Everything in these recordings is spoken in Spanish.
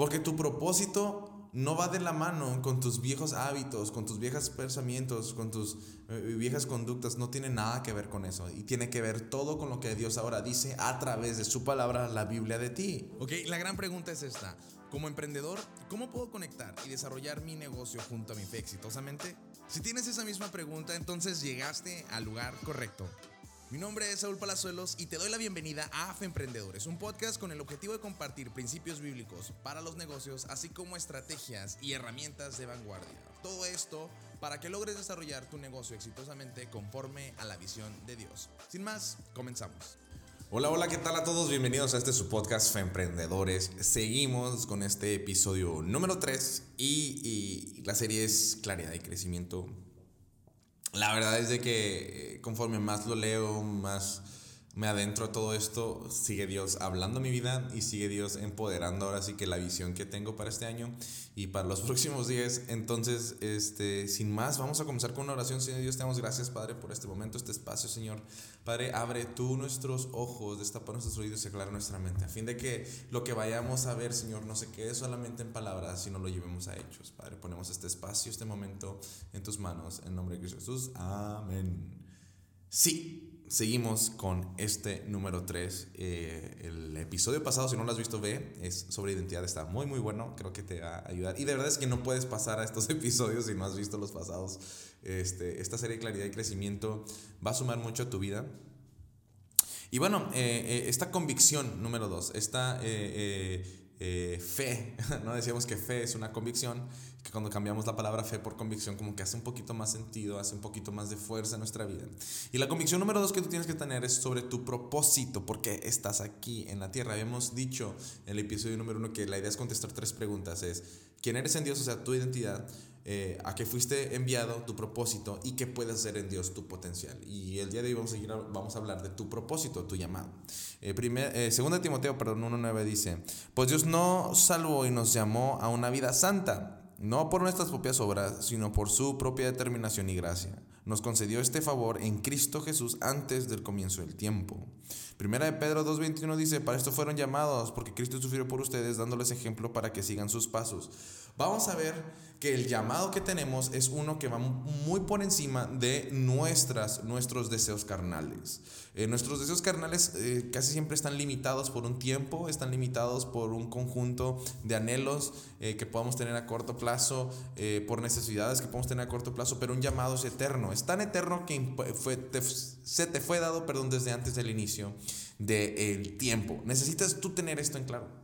Porque tu propósito no va de la mano con tus viejos hábitos, con tus viejos pensamientos, con tus eh, viejas conductas. No tiene nada que ver con eso. Y tiene que ver todo con lo que Dios ahora dice a través de su palabra, la Biblia de ti. Ok, la gran pregunta es esta. Como emprendedor, ¿cómo puedo conectar y desarrollar mi negocio junto a mi fe exitosamente? Si tienes esa misma pregunta, entonces llegaste al lugar correcto. Mi nombre es Saúl Palazuelos y te doy la bienvenida a AFE Emprendedores, un podcast con el objetivo de compartir principios bíblicos para los negocios, así como estrategias y herramientas de vanguardia. Todo esto para que logres desarrollar tu negocio exitosamente conforme a la visión de Dios. Sin más, comenzamos. Hola, hola, ¿qué tal a todos? Bienvenidos a este su podcast Fe Emprendedores. Seguimos con este episodio número 3 y, y la serie es Claridad y Crecimiento la verdad es de que eh, conforme más lo leo, más me adentro a todo esto, sigue Dios hablando mi vida y sigue Dios empoderando ahora sí que la visión que tengo para este año y para los próximos días. Entonces, este, sin más, vamos a comenzar con una oración. Señor Dios, te damos gracias, Padre, por este momento, este espacio, Señor. Padre, abre tú nuestros ojos, destapa nuestros oídos y aclara nuestra mente, a fin de que lo que vayamos a ver, Señor, no se quede solamente en palabras, sino lo llevemos a hechos. Padre, ponemos este espacio, este momento en tus manos, en nombre de Cristo Jesús. Amén. Sí seguimos con este número 3. Eh, el episodio pasado, si no lo has visto, ve, es sobre identidad, está muy, muy bueno, creo que te va a ayudar. Y de verdad es que no puedes pasar a estos episodios si no has visto los pasados. Este, esta serie de claridad y crecimiento va a sumar mucho a tu vida. Y bueno, eh, eh, esta convicción número 2, esta fe, ¿no? Decíamos que fe es una convicción que cuando cambiamos la palabra fe por convicción como que hace un poquito más sentido, hace un poquito más de fuerza en nuestra vida. Y la convicción número dos que tú tienes que tener es sobre tu propósito, porque estás aquí en la tierra. Habíamos dicho en el episodio número uno que la idea es contestar tres preguntas. Es, ¿quién eres en Dios? O sea, tu identidad. Eh, a qué fuiste enviado, tu propósito y qué puedes hacer en Dios, tu potencial. Y el día de hoy vamos a, seguir, vamos a hablar de tu propósito, tu llamado. Eh, primer, eh, segunda Timoteo, perdón, 1.9 dice, pues Dios no salvó y nos llamó a una vida santa no por nuestras propias obras, sino por su propia determinación y gracia. Nos concedió este favor en Cristo Jesús antes del comienzo del tiempo. Primera de Pedro 2.21 dice, para esto fueron llamados, porque Cristo sufrió por ustedes, dándoles ejemplo para que sigan sus pasos. Vamos a ver que el llamado que tenemos es uno que va muy por encima de nuestras, nuestros deseos carnales. Eh, nuestros deseos carnales eh, casi siempre están limitados por un tiempo, están limitados por un conjunto de anhelos eh, que podamos tener a corto plazo, por necesidades que podemos tener a corto plazo, pero un llamado es eterno. Es tan eterno que fue, se te fue dado, perdón, desde antes del inicio del tiempo. Necesitas tú tener esto en claro.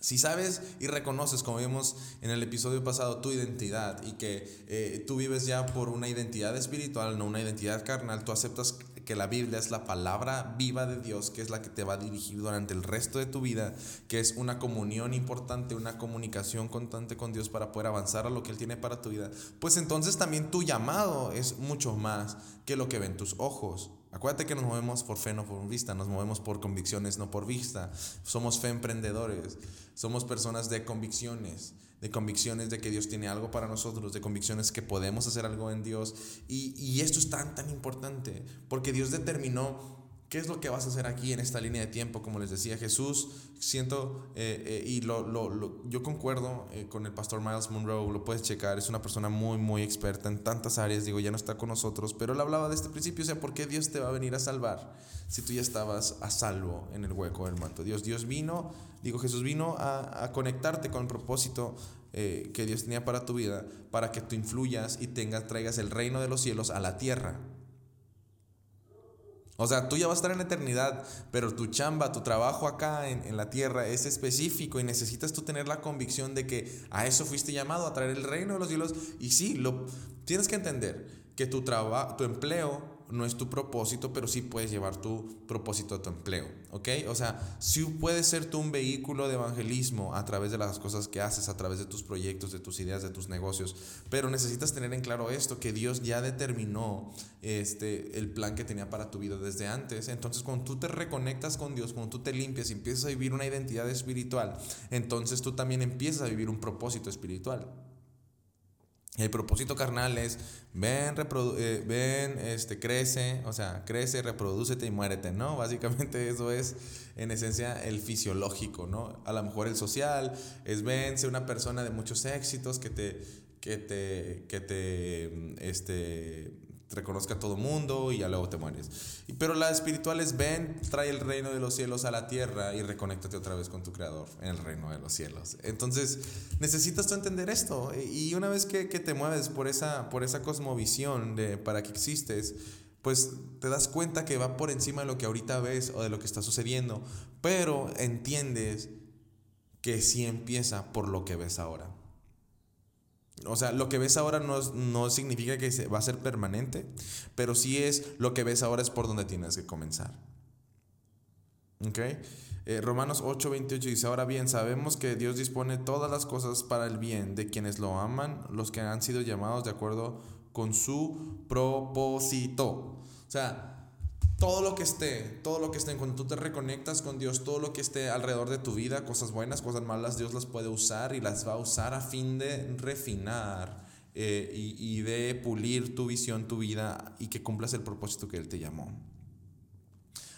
Si sabes y reconoces, como vimos en el episodio pasado, tu identidad y que eh, tú vives ya por una identidad espiritual, no una identidad carnal, tú aceptas que la Biblia es la palabra viva de Dios, que es la que te va a dirigir durante el resto de tu vida, que es una comunión importante, una comunicación constante con Dios para poder avanzar a lo que Él tiene para tu vida, pues entonces también tu llamado es mucho más que lo que ven tus ojos. Acuérdate que nos movemos por fe, no por vista, nos movemos por convicciones, no por vista. Somos fe emprendedores, somos personas de convicciones, de convicciones de que Dios tiene algo para nosotros, de convicciones que podemos hacer algo en Dios. Y, y esto es tan, tan importante, porque Dios determinó ¿Qué es lo que vas a hacer aquí en esta línea de tiempo? Como les decía Jesús, siento, eh, eh, y lo, lo, yo concuerdo eh, con el pastor Miles Monroe, lo puedes checar, es una persona muy, muy experta en tantas áreas, digo, ya no está con nosotros, pero él hablaba de este principio, o sea, ¿por qué Dios te va a venir a salvar si tú ya estabas a salvo en el hueco del manto? Dios, Dios vino, digo, Jesús vino a, a conectarte con el propósito que Dios tenía para tu vida, para que tú influyas y tengas, traigas el reino de los cielos a la tierra. O sea, tú ya vas a estar en la eternidad, pero tu chamba, tu trabajo acá en, la tierra es específico y necesitas tú tener la convicción de que a eso fuiste llamado, a traer el reino de los cielos. Y sí, lo, tienes que entender que tu, trabajo, tu empleo no es tu propósito, pero sí puedes llevar tu propósito a tu empleo, ¿ok? O sea, sí puedes ser tú un vehículo de evangelismo a través de las cosas que haces, a través de tus proyectos, de tus ideas, de tus negocios, pero necesitas tener en claro esto, que Dios ya determinó este, el plan que tenía para tu vida desde antes. Entonces, cuando tú te reconectas con Dios, cuando tú te limpias y empiezas a vivir una identidad espiritual, entonces tú también empiezas a vivir un propósito espiritual. El propósito carnal es ven, eh, ven, este, crece, o sea, crece, reproducete y muérete, ¿no? Básicamente eso es en esencia el fisiológico, ¿no? A lo mejor el social es ven, sé una persona de muchos éxitos que te, que te, que te, este, reconozca a todo mundo y ya luego te mueres. Pero la espiritual es ven, trae el reino de los cielos a la tierra y reconéctate otra vez con tu creador en el reino de los cielos. Entonces necesitas tú entender esto y una vez que, que te mueves por esa, por esa cosmovisión de para que existes, pues te das cuenta que va por encima de lo que ahorita ves o de lo que está sucediendo, pero entiendes que sí empieza por lo que ves ahora. O sea, lo que ves ahora no, no significa que va a ser permanente, pero sí es lo que ves ahora es por donde tienes que comenzar. ¿Ok? Eh, Romanos 8:28 dice, ahora bien, sabemos que Dios dispone todas las cosas para el bien de quienes lo aman, los que han sido llamados de acuerdo con su propósito. O sea, todo lo que esté, todo lo que esté, cuando tú te reconectas con Dios, todo lo que esté alrededor de tu vida, cosas buenas, cosas malas, Dios las puede usar y las va a usar a fin de refinar eh, y, y de pulir tu visión, tu vida y que cumplas el propósito que Él te llamó.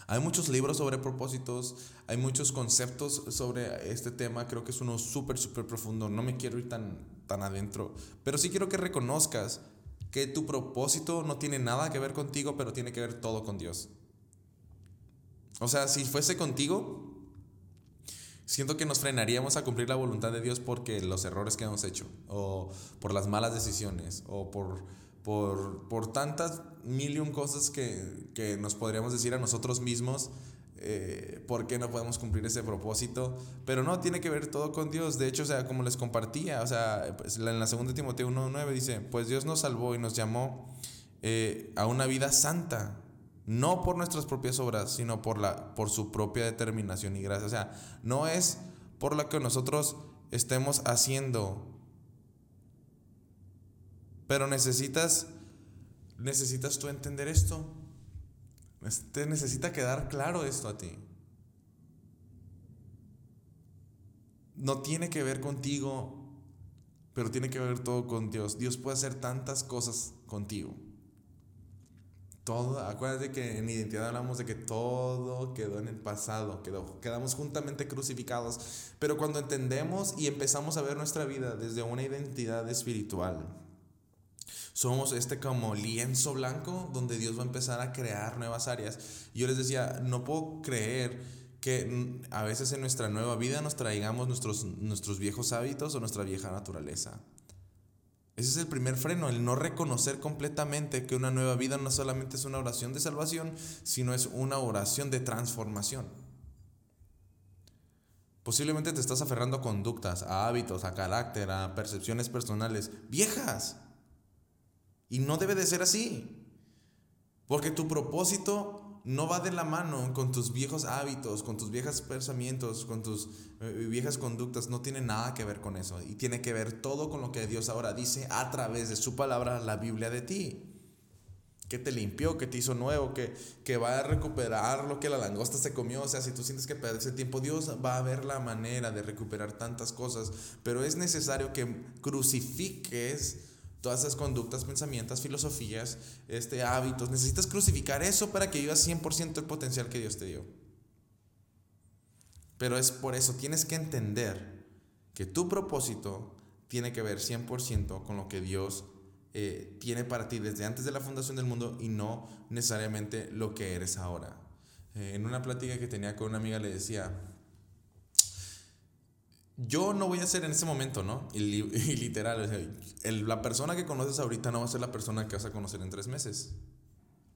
Hay muchos libros sobre propósitos, hay muchos conceptos sobre este tema, creo que es uno súper, súper profundo, no me quiero ir tan, tan adentro, pero sí quiero que reconozcas que tu propósito no tiene nada que ver contigo, pero tiene que ver todo con Dios. O sea, si fuese contigo, siento que nos frenaríamos a cumplir la voluntad de Dios porque los errores que hemos hecho, o por las malas decisiones, o por, por, por tantas mil cosas que, que nos podríamos decir a nosotros mismos eh, por qué no podemos cumplir ese propósito. Pero no, tiene que ver todo con Dios. De hecho, o sea, como les compartía, o sea, pues, en la segunda Timoteo 1.9 dice, pues Dios nos salvó y nos llamó eh, a una vida santa. No por nuestras propias obras, sino por, la, por su propia determinación y gracia. O sea, no es por lo que nosotros estemos haciendo. Pero necesitas, necesitas tú entender esto. Te necesita quedar claro esto a ti. No tiene que ver contigo, pero tiene que ver todo con Dios. Dios puede hacer tantas cosas contigo. Todo, acuérdate que en identidad hablamos de que todo quedó en el pasado, quedó, quedamos juntamente crucificados. Pero cuando entendemos y empezamos a ver nuestra vida desde una identidad espiritual, somos este como lienzo blanco donde Dios va a empezar a crear nuevas áreas. yo les decía, no puedo creer que a veces en nuestra nueva vida nos traigamos nuestros, nuestros viejos hábitos o nuestra vieja naturaleza. Ese es el primer freno, el no reconocer completamente que una nueva vida no solamente es una oración de salvación, sino es una oración de transformación. Posiblemente te estás aferrando a conductas, a hábitos, a carácter, a percepciones personales viejas y no debe de ser así. Porque tu propósito no va de la mano con tus viejos hábitos, con tus viejos pensamientos, con tus eh, viejas conductas. No tiene nada que ver con eso. Y tiene que ver todo con lo que Dios ahora dice a través de su palabra, la Biblia de ti. Que te limpió, que te hizo nuevo, que, que va a recuperar lo que la langosta se comió. O sea, si tú sientes que ese tiempo, Dios va a ver la manera de recuperar tantas cosas. Pero es necesario que crucifiques todas esas conductas, pensamientos, filosofías, este, hábitos. Necesitas crucificar eso para que vivas 100% el potencial que Dios te dio. Pero es por eso, tienes que entender que tu propósito tiene que ver 100% con lo que Dios eh, tiene para ti desde antes de la fundación del mundo y no necesariamente lo que eres ahora. Eh, en una plática que tenía con una amiga le decía, yo no voy a ser en ese momento, ¿no? Y, literal, la persona que conoces ahorita no va a ser la persona que vas a conocer en tres meses.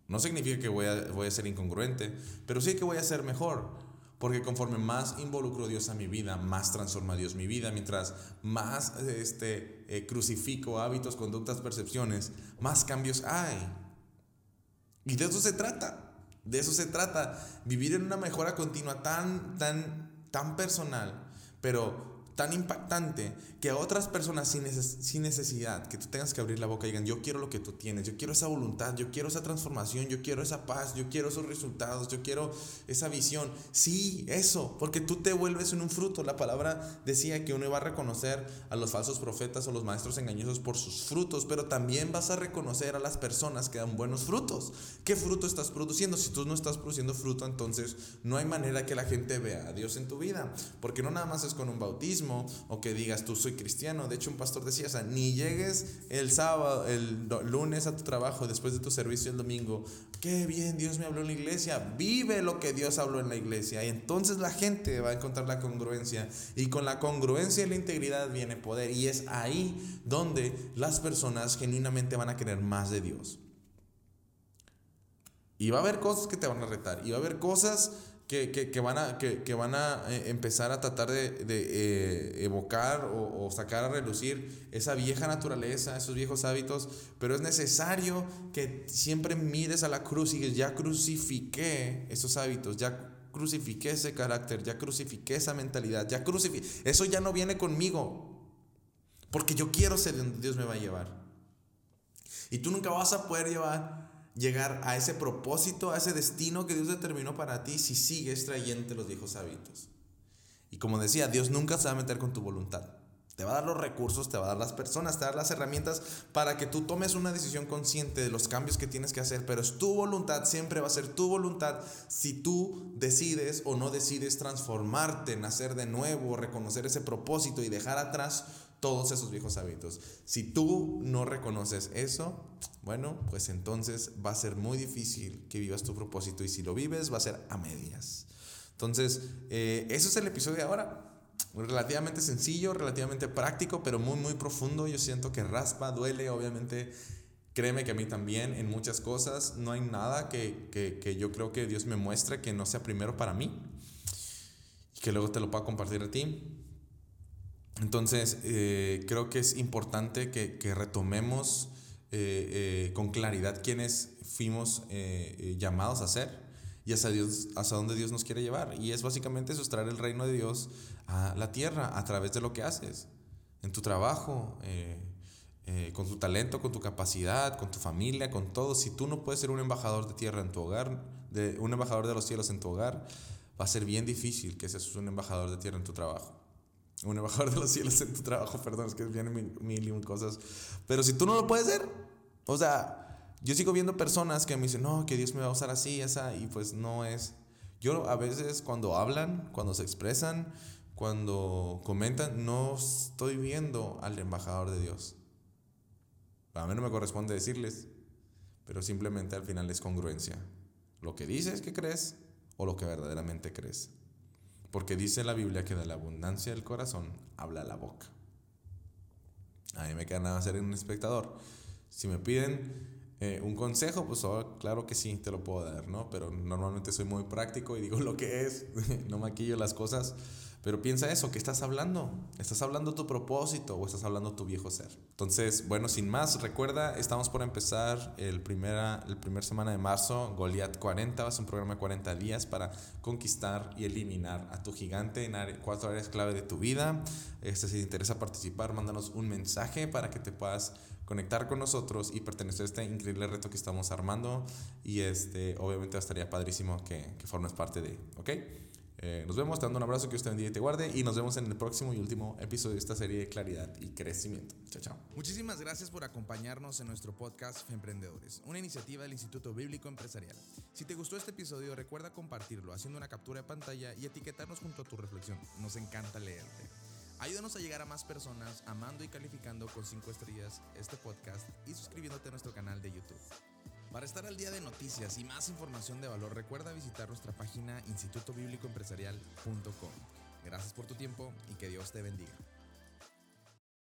No significa que voy a, voy a ser incongruente, pero sí que voy a ser mejor. Porque conforme más involucro a Dios a mi vida, más transforma Dios mi vida. Mientras más este, eh, crucifico hábitos, conductas, percepciones, más cambios hay. Y de eso se trata. De eso se trata. Vivir en una mejora continua tan, tan, tan personal pero tan impactante que a otras personas sin, sin, necesidad, que tú tengas que abrir la boca y digan, yo quiero lo que tú tienes, yo quiero esa voluntad, yo quiero esa transformación, yo quiero esa paz, yo quiero esos resultados, yo quiero esa visión. Sí, eso, porque tú te vuelves en un fruto. La palabra decía que uno iba a reconocer a los falsos profetas o los maestros engañosos por sus frutos, pero también vas a reconocer a las personas que dan buenos frutos. ¿Qué fruto estás produciendo? Si tú no estás produciendo fruto, entonces no hay manera que la gente vea a Dios en tu vida, porque no nada más es con un bautismo, o que digas tú soy cristiano. De hecho, un pastor decía, o sea, ni llegues el sábado, el lunes a tu trabajo, después de tu servicio el domingo, qué bien, Dios me habló en la iglesia, vive lo que Dios habló en la iglesia. Y entonces la gente va a encontrar la congruencia. Y con la congruencia y la integridad viene poder. Y es ahí donde las personas genuinamente van a querer más de Dios. Y va a haber cosas que te van a retar. Y va a haber cosas que, van, a, que, van a eh, empezar a tratar de, eh, evocar o, sacar a relucir esa vieja naturaleza, esos viejos hábitos, pero es necesario que siempre mires a la cruz y ya crucifiqué esos hábitos, ya crucifiqué ese carácter, ya crucifiqué esa mentalidad, ya crucifiqué, eso ya no viene conmigo, porque yo quiero ser donde Dios me va a llevar. Y tú nunca vas a poder llevar llegar a ese propósito, a ese destino que Dios determinó para ti si sigues trayendo los viejos hábitos. Y como decía, Dios nunca se va a meter con tu voluntad. Te va a dar los recursos, te va a dar las personas, te va a dar las herramientas para que tú tomes una decisión consciente de los cambios que tienes que hacer, pero es tu voluntad, siempre va a ser tu voluntad si tú decides o no decides transformarte, nacer de nuevo, reconocer ese propósito y dejar atrás todos esos viejos hábitos. Si tú no reconoces eso, bueno, pues entonces va a ser muy difícil que vivas tu propósito y si lo vives va a ser a medias. Entonces, eh, eso es el episodio de ahora. Relativamente sencillo, relativamente práctico, pero muy, muy profundo. Yo siento que raspa, duele, obviamente. Créeme que a mí también en muchas cosas no hay nada que, que, que yo creo que Dios me muestre que no sea primero para mí y que luego te lo pueda compartir a ti. Entonces, eh, creo que es importante que, que retomemos eh, eh, con claridad quiénes fuimos llamados a ser y hacia, Dios, hacia dónde Dios nos quiere llevar. Y es básicamente sustraer el reino de Dios a la tierra a través de lo que haces, en tu trabajo, con tu talento, con tu capacidad, con tu familia, con todo. Si tú no puedes ser un embajador de tierra en tu hogar, de, un embajador de los cielos en tu hogar, va a ser bien difícil que seas un embajador de tierra en tu trabajo un embajador de los cielos en tu trabajo, perdón, es que vienen mil, mil, mil cosas. Pero si tú no lo puedes ser, o sea, yo sigo viendo personas que me dicen, no, que Dios me va a usar así, esa, y pues no es. Yo a veces cuando hablan, cuando se expresan, cuando comentan, no estoy viendo al embajador de Dios. A mí no me corresponde decirles, pero simplemente al final es congruencia. Lo que dices que crees o lo que verdaderamente crees. Porque dice la Biblia que de la abundancia del corazón habla la boca. A mí me queda nada ser un espectador. Si me piden eh, un consejo, pues oh, claro que sí, te lo puedo dar, ¿no? Pero normalmente soy muy práctico y digo lo que es, no maquillo las cosas. Pero piensa eso, ¿qué estás hablando? ¿Estás hablando tu propósito o estás hablando tu viejo ser? Entonces, bueno, sin más, recuerda, estamos por empezar el primera, el primer semana de marzo, Goliath 40, va a un programa de 40 días para conquistar y eliminar a tu gigante en cuatro áreas clave de tu vida. Este, si te interesa participar, mándanos un mensaje para que te puedas conectar con nosotros y pertenecer a este increíble reto que estamos armando. Y este, obviamente estaría padrísimo que, que formes parte de, ¿ok? Eh, nos vemos, te dando un abrazo, que usted bendiga y te guarde y nos vemos en el próximo y último episodio de esta serie de claridad y crecimiento. Chao, chao. Muchísimas gracias por acompañarnos en nuestro podcast Emprendedores, una iniciativa del Instituto Bíblico Empresarial. Si te gustó este episodio, recuerda compartirlo haciendo una captura de pantalla y etiquetarnos junto a tu reflexión. Nos encanta leerte. Ayúdanos a llegar a más personas amando y calificando con 5 estrellas este podcast y suscribiéndote a nuestro canal de YouTube. Para estar al día de noticias y más información de valor, recuerda visitar nuestra página institutobiblicoempresarial.com. Gracias por tu tiempo y que Dios te bendiga.